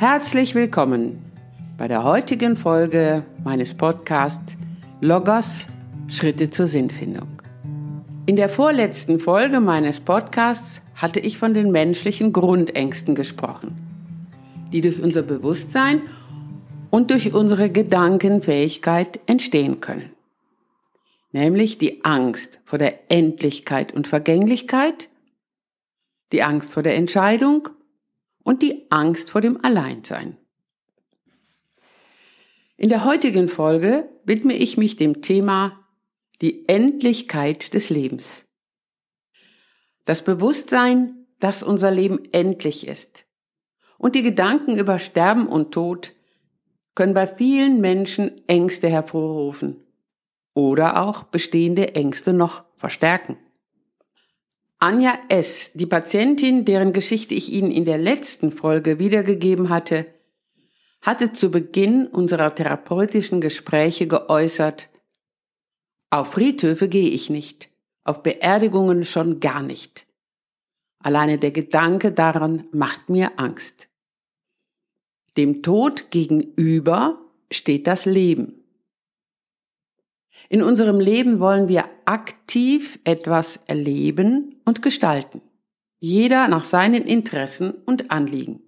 Herzlich willkommen bei der heutigen Folge meines Podcasts Logos Schritte zur Sinnfindung. In der vorletzten Folge meines Podcasts hatte ich von den menschlichen Grundängsten gesprochen, die durch unser Bewusstsein und durch unsere Gedankenfähigkeit entstehen können. Nämlich die Angst vor der Endlichkeit und Vergänglichkeit, die Angst vor der Entscheidung und die Angst vor dem Alleinsein. In der heutigen Folge widme ich mich dem Thema die Endlichkeit des Lebens. Das Bewusstsein, dass unser Leben endlich ist und die Gedanken über Sterben und Tod können bei vielen Menschen Ängste hervorrufen oder auch bestehende Ängste noch verstärken. Anja S., die Patientin, deren Geschichte ich Ihnen in der letzten Folge wiedergegeben hatte, hatte zu Beginn unserer therapeutischen Gespräche geäußert, auf Friedhöfe gehe ich nicht, auf Beerdigungen schon gar nicht. Alleine der Gedanke daran macht mir Angst. Dem Tod gegenüber steht das Leben. In unserem Leben wollen wir aktiv etwas erleben und gestalten. Jeder nach seinen Interessen und Anliegen.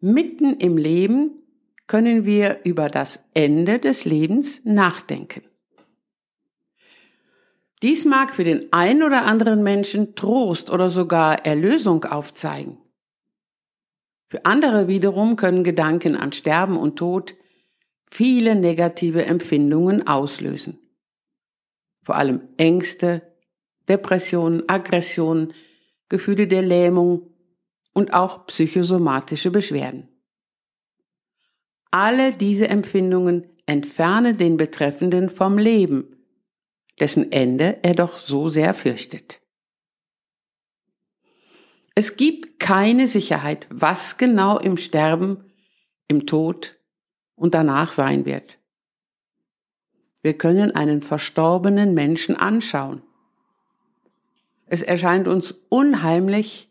Mitten im Leben können wir über das Ende des Lebens nachdenken. Dies mag für den einen oder anderen Menschen Trost oder sogar Erlösung aufzeigen. Für andere wiederum können Gedanken an Sterben und Tod viele negative Empfindungen auslösen. Vor allem Ängste, Depressionen, Aggressionen, Gefühle der Lähmung und auch psychosomatische Beschwerden. Alle diese Empfindungen entfernen den Betreffenden vom Leben, dessen Ende er doch so sehr fürchtet. Es gibt keine Sicherheit, was genau im Sterben, im Tod und danach sein wird. Wir können einen verstorbenen Menschen anschauen. Es erscheint uns unheimlich,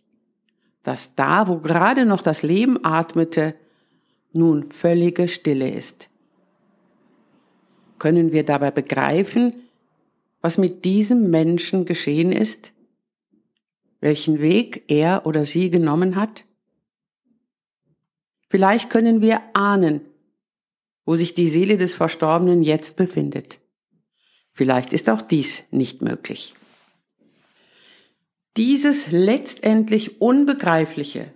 dass da, wo gerade noch das Leben atmete, nun völlige Stille ist. Können wir dabei begreifen, was mit diesem Menschen geschehen ist? Welchen Weg er oder sie genommen hat? Vielleicht können wir ahnen, wo sich die Seele des Verstorbenen jetzt befindet. Vielleicht ist auch dies nicht möglich. Dieses letztendlich Unbegreifliche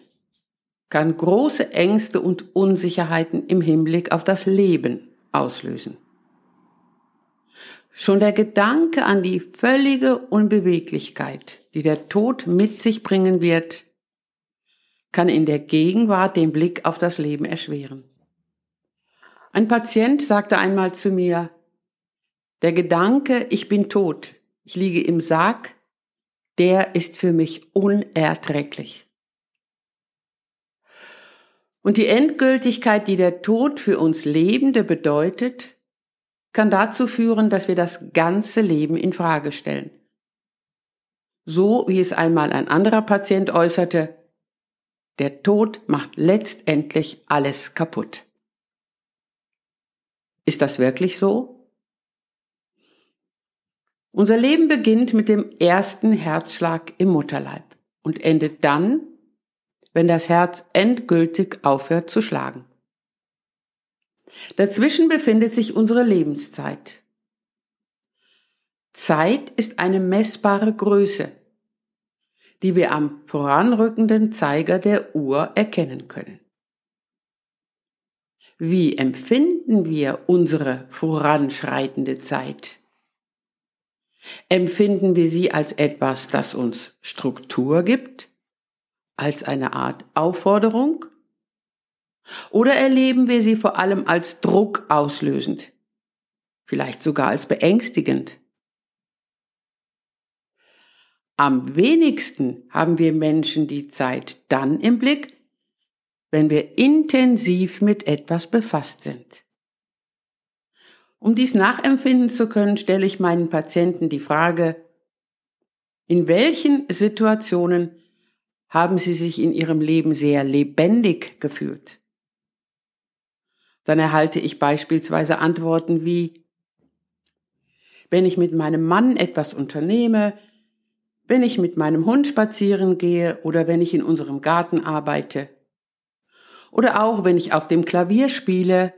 kann große Ängste und Unsicherheiten im Hinblick auf das Leben auslösen. Schon der Gedanke an die völlige Unbeweglichkeit, die der Tod mit sich bringen wird, kann in der Gegenwart den Blick auf das Leben erschweren. Ein Patient sagte einmal zu mir, der Gedanke, ich bin tot, ich liege im Sarg, der ist für mich unerträglich. Und die Endgültigkeit, die der Tod für uns Lebende bedeutet, kann dazu führen, dass wir das ganze Leben in Frage stellen. So wie es einmal ein anderer Patient äußerte, der Tod macht letztendlich alles kaputt. Ist das wirklich so? Unser Leben beginnt mit dem ersten Herzschlag im Mutterleib und endet dann, wenn das Herz endgültig aufhört zu schlagen. Dazwischen befindet sich unsere Lebenszeit. Zeit ist eine messbare Größe, die wir am voranrückenden Zeiger der Uhr erkennen können. Wie empfinden wir unsere voranschreitende Zeit? Empfinden wir sie als etwas, das uns Struktur gibt, als eine Art Aufforderung? Oder erleben wir sie vor allem als Druck auslösend, vielleicht sogar als beängstigend? Am wenigsten haben wir Menschen die Zeit dann im Blick, wenn wir intensiv mit etwas befasst sind. Um dies nachempfinden zu können, stelle ich meinen Patienten die Frage, in welchen Situationen haben Sie sich in Ihrem Leben sehr lebendig gefühlt? Dann erhalte ich beispielsweise Antworten wie, wenn ich mit meinem Mann etwas unternehme, wenn ich mit meinem Hund spazieren gehe oder wenn ich in unserem Garten arbeite. Oder auch wenn ich auf dem Klavier spiele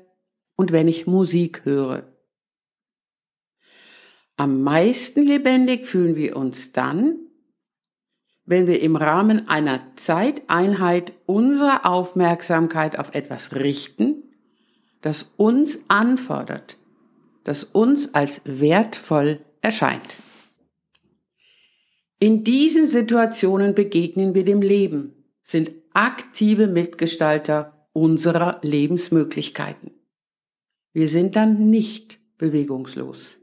und wenn ich Musik höre. Am meisten lebendig fühlen wir uns dann, wenn wir im Rahmen einer Zeiteinheit unsere Aufmerksamkeit auf etwas richten, das uns anfordert, das uns als wertvoll erscheint. In diesen Situationen begegnen wir dem Leben, sind aktive Mitgestalter unserer Lebensmöglichkeiten. Wir sind dann nicht bewegungslos.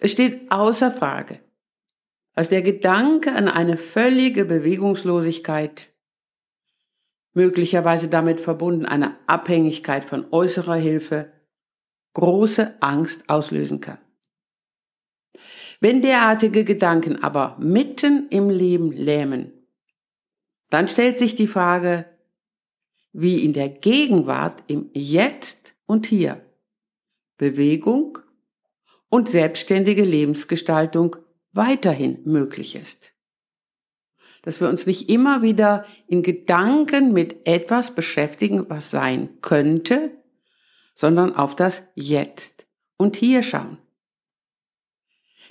Es steht außer Frage, dass der Gedanke an eine völlige Bewegungslosigkeit, möglicherweise damit verbunden eine Abhängigkeit von äußerer Hilfe, große Angst auslösen kann. Wenn derartige Gedanken aber mitten im Leben lähmen, dann stellt sich die Frage, wie in der Gegenwart, im Jetzt und Hier Bewegung und selbstständige Lebensgestaltung weiterhin möglich ist. Dass wir uns nicht immer wieder in Gedanken mit etwas beschäftigen, was sein könnte, sondern auf das Jetzt und Hier schauen.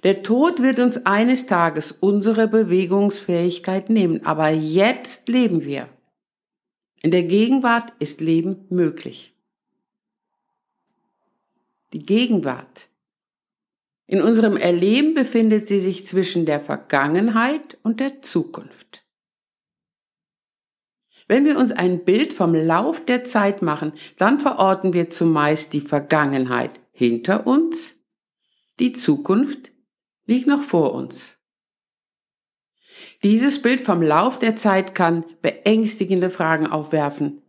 Der Tod wird uns eines Tages unsere Bewegungsfähigkeit nehmen, aber jetzt leben wir. In der Gegenwart ist Leben möglich. Die Gegenwart. In unserem Erleben befindet sie sich zwischen der Vergangenheit und der Zukunft. Wenn wir uns ein Bild vom Lauf der Zeit machen, dann verorten wir zumeist die Vergangenheit hinter uns, die Zukunft liegt noch vor uns. Dieses Bild vom Lauf der Zeit kann beängstigende Fragen aufwerfen.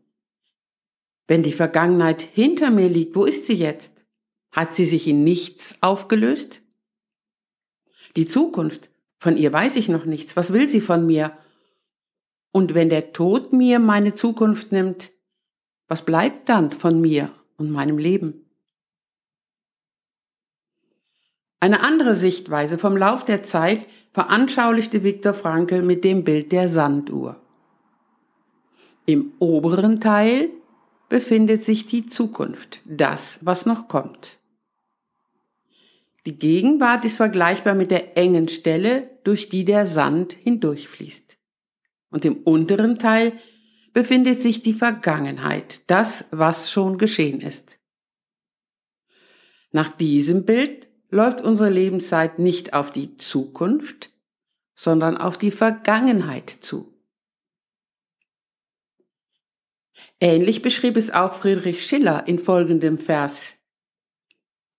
Wenn die Vergangenheit hinter mir liegt, wo ist sie jetzt? Hat sie sich in nichts aufgelöst? Die Zukunft, von ihr weiß ich noch nichts. Was will sie von mir? Und wenn der Tod mir meine Zukunft nimmt, was bleibt dann von mir und meinem Leben? Eine andere Sichtweise vom Lauf der Zeit veranschaulichte Viktor Frankl mit dem Bild der Sanduhr. Im oberen Teil befindet sich die Zukunft, das, was noch kommt. Die Gegenwart ist vergleichbar mit der engen Stelle, durch die der Sand hindurchfließt und im unteren Teil befindet sich die Vergangenheit, das, was schon geschehen ist. Nach diesem Bild läuft unsere Lebenszeit nicht auf die Zukunft, sondern auf die Vergangenheit zu. Ähnlich beschrieb es auch Friedrich Schiller in folgendem Vers.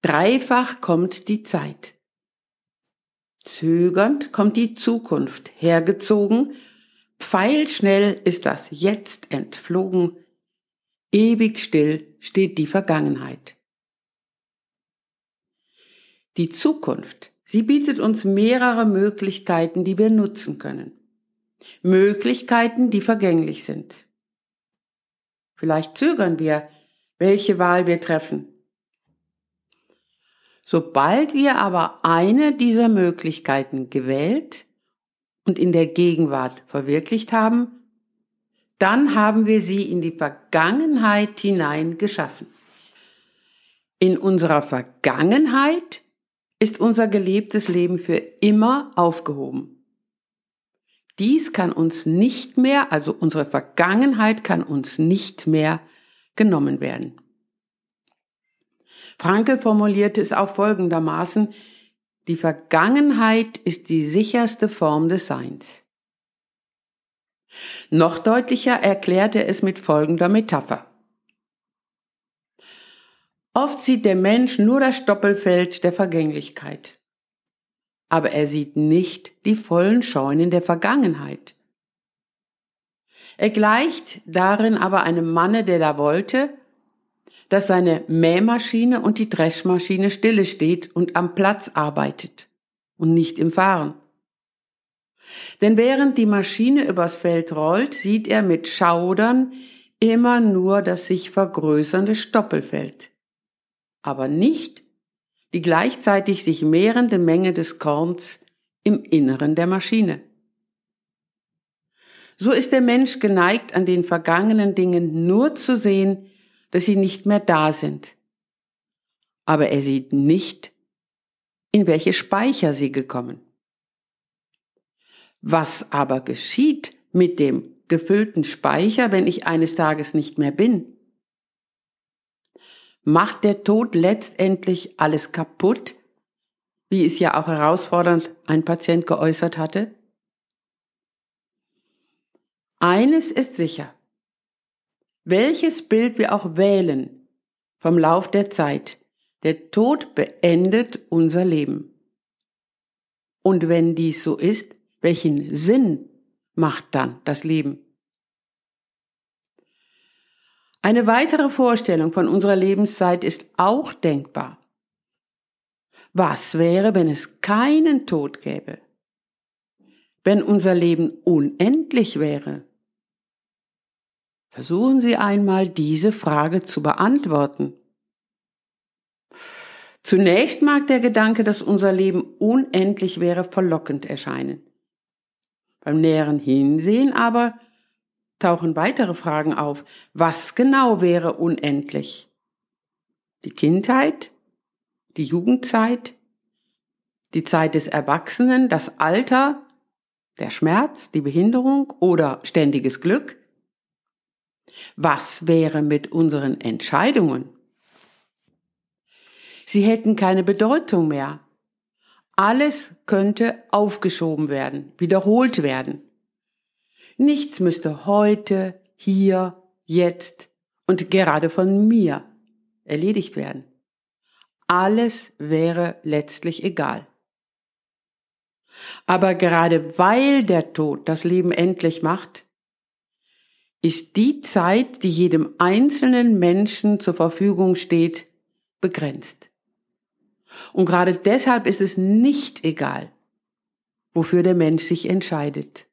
Dreifach kommt die Zeit. Zögernd kommt die Zukunft, hergezogen Pfeilschnell ist das Jetzt entflogen, ewig still steht die Vergangenheit. Die Zukunft, sie bietet uns mehrere Möglichkeiten, die wir nutzen können. Möglichkeiten, die vergänglich sind. Vielleicht zögern wir, welche Wahl wir treffen. Sobald wir aber eine dieser Möglichkeiten gewählt, und in der Gegenwart verwirklicht haben, dann haben wir sie in die Vergangenheit hinein geschaffen. In unserer Vergangenheit ist unser gelebtes Leben für immer aufgehoben. Dies kann uns nicht mehr, also unsere Vergangenheit kann uns nicht mehr genommen werden. Franke formulierte es auch folgendermaßen, die Vergangenheit ist die sicherste Form des Seins. Noch deutlicher erklärt er es mit folgender Metapher. Oft sieht der Mensch nur das Stoppelfeld der Vergänglichkeit, aber er sieht nicht die vollen Scheunen der Vergangenheit. Er gleicht darin aber einem Manne, der da wollte, dass seine Mähmaschine und die Dreschmaschine stille steht und am Platz arbeitet und nicht im Fahren. Denn während die Maschine übers Feld rollt, sieht er mit Schaudern immer nur das sich vergrößernde Stoppelfeld, aber nicht die gleichzeitig sich mehrende Menge des Korns im Inneren der Maschine. So ist der Mensch geneigt, an den vergangenen Dingen nur zu sehen, dass sie nicht mehr da sind. Aber er sieht nicht, in welche Speicher sie gekommen. Was aber geschieht mit dem gefüllten Speicher, wenn ich eines Tages nicht mehr bin? Macht der Tod letztendlich alles kaputt, wie es ja auch herausfordernd ein Patient geäußert hatte? Eines ist sicher. Welches Bild wir auch wählen vom Lauf der Zeit, der Tod beendet unser Leben. Und wenn dies so ist, welchen Sinn macht dann das Leben? Eine weitere Vorstellung von unserer Lebenszeit ist auch denkbar. Was wäre, wenn es keinen Tod gäbe? Wenn unser Leben unendlich wäre? Versuchen Sie einmal diese Frage zu beantworten. Zunächst mag der Gedanke, dass unser Leben unendlich wäre, verlockend erscheinen. Beim näheren Hinsehen aber tauchen weitere Fragen auf. Was genau wäre unendlich? Die Kindheit? Die Jugendzeit? Die Zeit des Erwachsenen? Das Alter? Der Schmerz? Die Behinderung? Oder ständiges Glück? Was wäre mit unseren Entscheidungen? Sie hätten keine Bedeutung mehr. Alles könnte aufgeschoben werden, wiederholt werden. Nichts müsste heute, hier, jetzt und gerade von mir erledigt werden. Alles wäre letztlich egal. Aber gerade weil der Tod das Leben endlich macht, ist die Zeit, die jedem einzelnen Menschen zur Verfügung steht, begrenzt. Und gerade deshalb ist es nicht egal, wofür der Mensch sich entscheidet.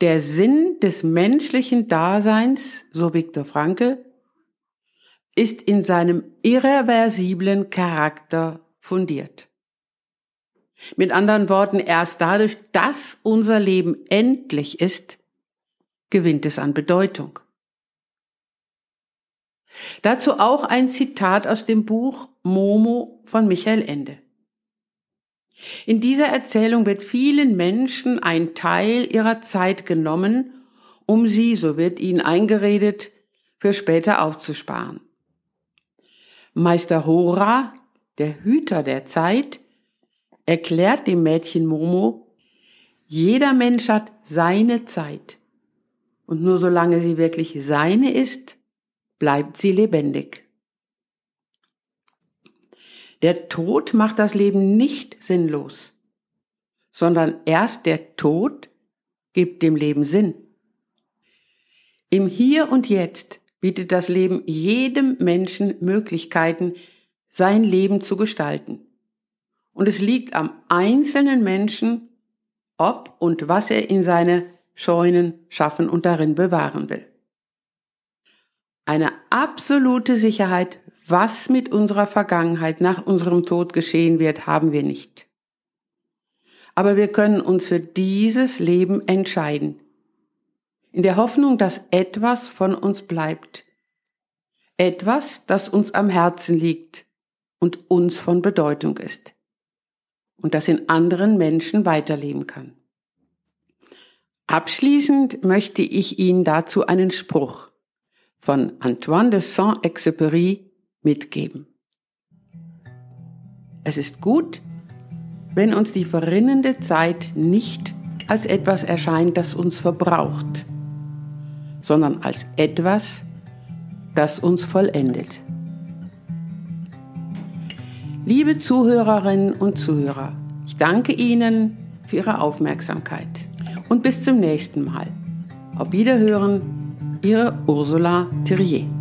Der Sinn des menschlichen Daseins, so Viktor Frankl, ist in seinem irreversiblen Charakter fundiert. Mit anderen Worten, erst dadurch, dass unser Leben endlich ist, gewinnt es an Bedeutung. Dazu auch ein Zitat aus dem Buch Momo von Michael Ende. In dieser Erzählung wird vielen Menschen ein Teil ihrer Zeit genommen, um sie, so wird ihnen eingeredet, für später aufzusparen. Meister Hora, der Hüter der Zeit, erklärt dem Mädchen Momo, jeder Mensch hat seine Zeit. Und nur solange sie wirklich seine ist, bleibt sie lebendig. Der Tod macht das Leben nicht sinnlos, sondern erst der Tod gibt dem Leben Sinn. Im Hier und Jetzt bietet das Leben jedem Menschen Möglichkeiten, sein Leben zu gestalten. Und es liegt am einzelnen Menschen, ob und was er in seine Scheunen schaffen und darin bewahren will. Eine absolute Sicherheit was mit unserer Vergangenheit nach unserem Tod geschehen wird, haben wir nicht. Aber wir können uns für dieses Leben entscheiden, in der Hoffnung, dass etwas von uns bleibt, etwas, das uns am Herzen liegt und uns von Bedeutung ist und das in anderen Menschen weiterleben kann. Abschließend möchte ich Ihnen dazu einen Spruch von Antoine de Saint-Exupéry mitgeben. Es ist gut, wenn uns die verrinnende Zeit nicht als etwas erscheint, das uns verbraucht, sondern als etwas, das uns vollendet. Liebe Zuhörerinnen und Zuhörer, ich danke Ihnen für Ihre Aufmerksamkeit und bis zum nächsten Mal. Auf Wiederhören, Ihre Ursula Thierrier.